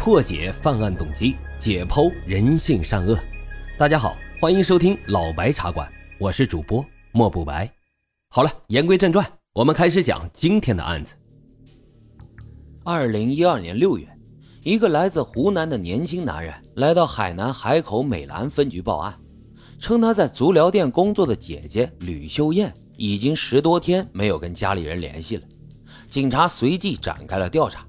破解犯案动机，解剖人性善恶。大家好，欢迎收听老白茶馆，我是主播莫不白。好了，言归正传，我们开始讲今天的案子。二零一二年六月，一个来自湖南的年轻男人来到海南海口美兰分局报案，称他在足疗店工作的姐姐吕秀艳已经十多天没有跟家里人联系了。警察随即展开了调查。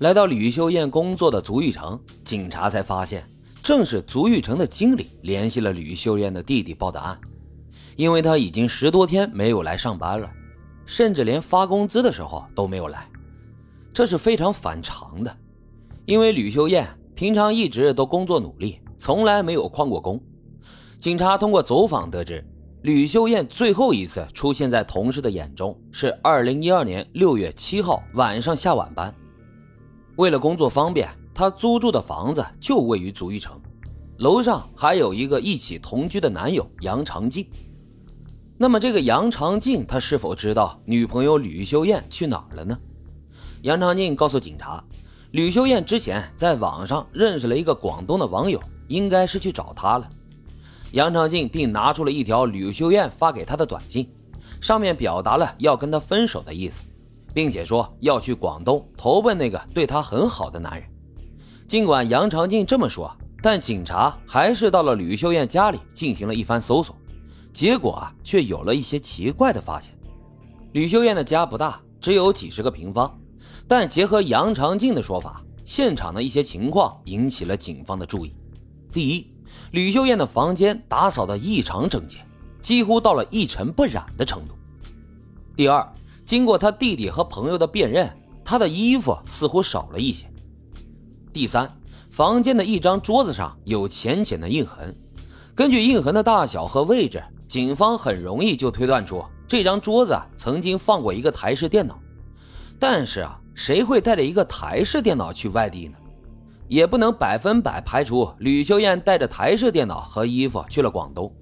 来到吕秀艳工作的足浴城，警察才发现，正是足浴城的经理联系了吕秀艳的弟弟报的案，因为他已经十多天没有来上班了，甚至连发工资的时候都没有来，这是非常反常的。因为吕秀艳平常一直都工作努力，从来没有旷过工。警察通过走访得知，吕秀艳最后一次出现在同事的眼中是二零一二年六月七号晚上下晚班。为了工作方便，他租住的房子就位于足浴城，楼上还有一个一起同居的男友杨长进。那么，这个杨长进他是否知道女朋友吕秀艳去哪儿了呢？杨长进告诉警察，吕秀艳之前在网上认识了一个广东的网友，应该是去找他了。杨长进并拿出了一条吕秀艳发给他的短信，上面表达了要跟他分手的意思。并且说要去广东投奔那个对他很好的男人。尽管杨长进这么说，但警察还是到了吕秀艳家里进行了一番搜索，结果啊，却有了一些奇怪的发现。吕秀艳的家不大，只有几十个平方，但结合杨长进的说法，现场的一些情况引起了警方的注意。第一，吕秀艳的房间打扫的异常整洁，几乎到了一尘不染的程度。第二。经过他弟弟和朋友的辨认，他的衣服似乎少了一些。第三，房间的一张桌子上有浅浅的印痕，根据印痕的大小和位置，警方很容易就推断出这张桌子曾经放过一个台式电脑。但是啊，谁会带着一个台式电脑去外地呢？也不能百分百排除吕秀艳带着台式电脑和衣服去了广东。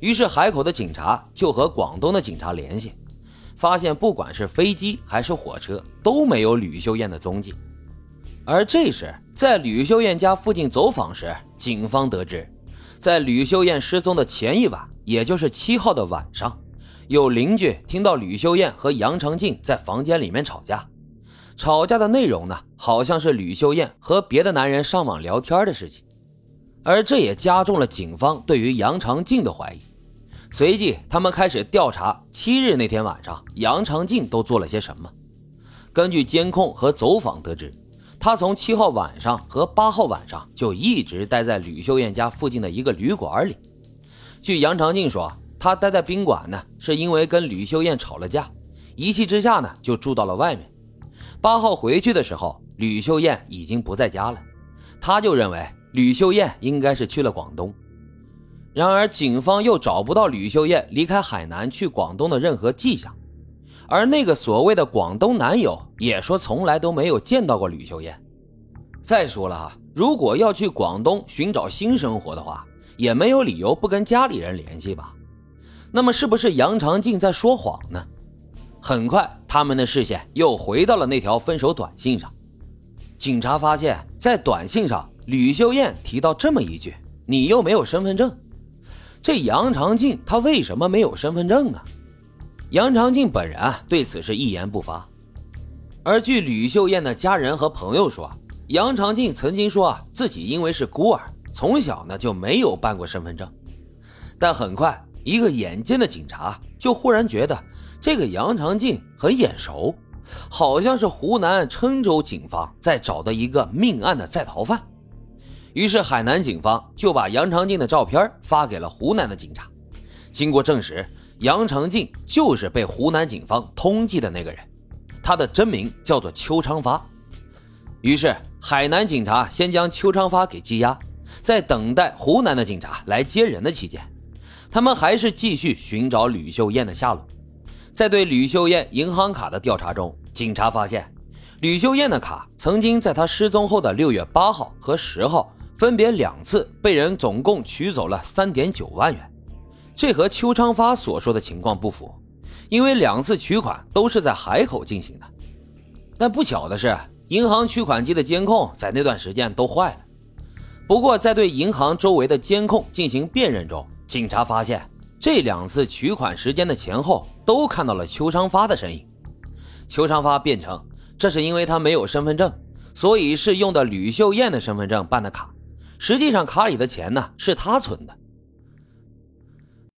于是海口的警察就和广东的警察联系。发现不管是飞机还是火车都没有吕秀艳的踪迹，而这时在吕秀艳家附近走访时，警方得知，在吕秀艳失踪的前一晚，也就是七号的晚上，有邻居听到吕秀艳和杨长静在房间里面吵架，吵架的内容呢，好像是吕秀艳和别的男人上网聊天的事情，而这也加重了警方对于杨长静的怀疑。随即，他们开始调查七日那天晚上杨长进都做了些什么。根据监控和走访得知，他从七号晚上和八号晚上就一直待在吕秀艳家附近的一个旅馆里。据杨长进说，他待在宾馆呢，是因为跟吕秀艳吵了架，一气之下呢就住到了外面。八号回去的时候，吕秀艳已经不在家了，他就认为吕秀艳应该是去了广东。然而，警方又找不到吕秀艳离开海南去广东的任何迹象，而那个所谓的广东男友也说从来都没有见到过吕秀艳。再说了哈，如果要去广东寻找新生活的话，也没有理由不跟家里人联系吧？那么，是不是杨长静在说谎呢？很快，他们的视线又回到了那条分手短信上。警察发现，在短信上，吕秀艳提到这么一句：“你又没有身份证。”这杨长进他为什么没有身份证呢？杨长进本人啊对此是一言不发。而据吕秀艳的家人和朋友说，杨长进曾经说啊自己因为是孤儿，从小呢就没有办过身份证。但很快，一个眼尖的警察就忽然觉得这个杨长进很眼熟，好像是湖南郴州警方在找的一个命案的在逃犯。于是，海南警方就把杨长进的照片发给了湖南的警察。经过证实，杨长进就是被湖南警方通缉的那个人，他的真名叫做邱昌发。于是，海南警察先将邱昌发给羁押，在等待湖南的警察来接人的期间，他们还是继续寻找吕秀艳的下落。在对吕秀艳银行卡的调查中，警察发现，吕秀艳的卡曾经在她失踪后的六月八号和十号。分别两次被人总共取走了三点九万元，这和邱昌发所说的情况不符，因为两次取款都是在海口进行的。但不巧的是，银行取款机的监控在那段时间都坏了。不过，在对银行周围的监控进行辨认中，警察发现这两次取款时间的前后都看到了邱昌发的身影。邱昌发辩称，这是因为他没有身份证，所以是用的吕秀艳的身份证办的卡。实际上，卡里的钱呢是他存的。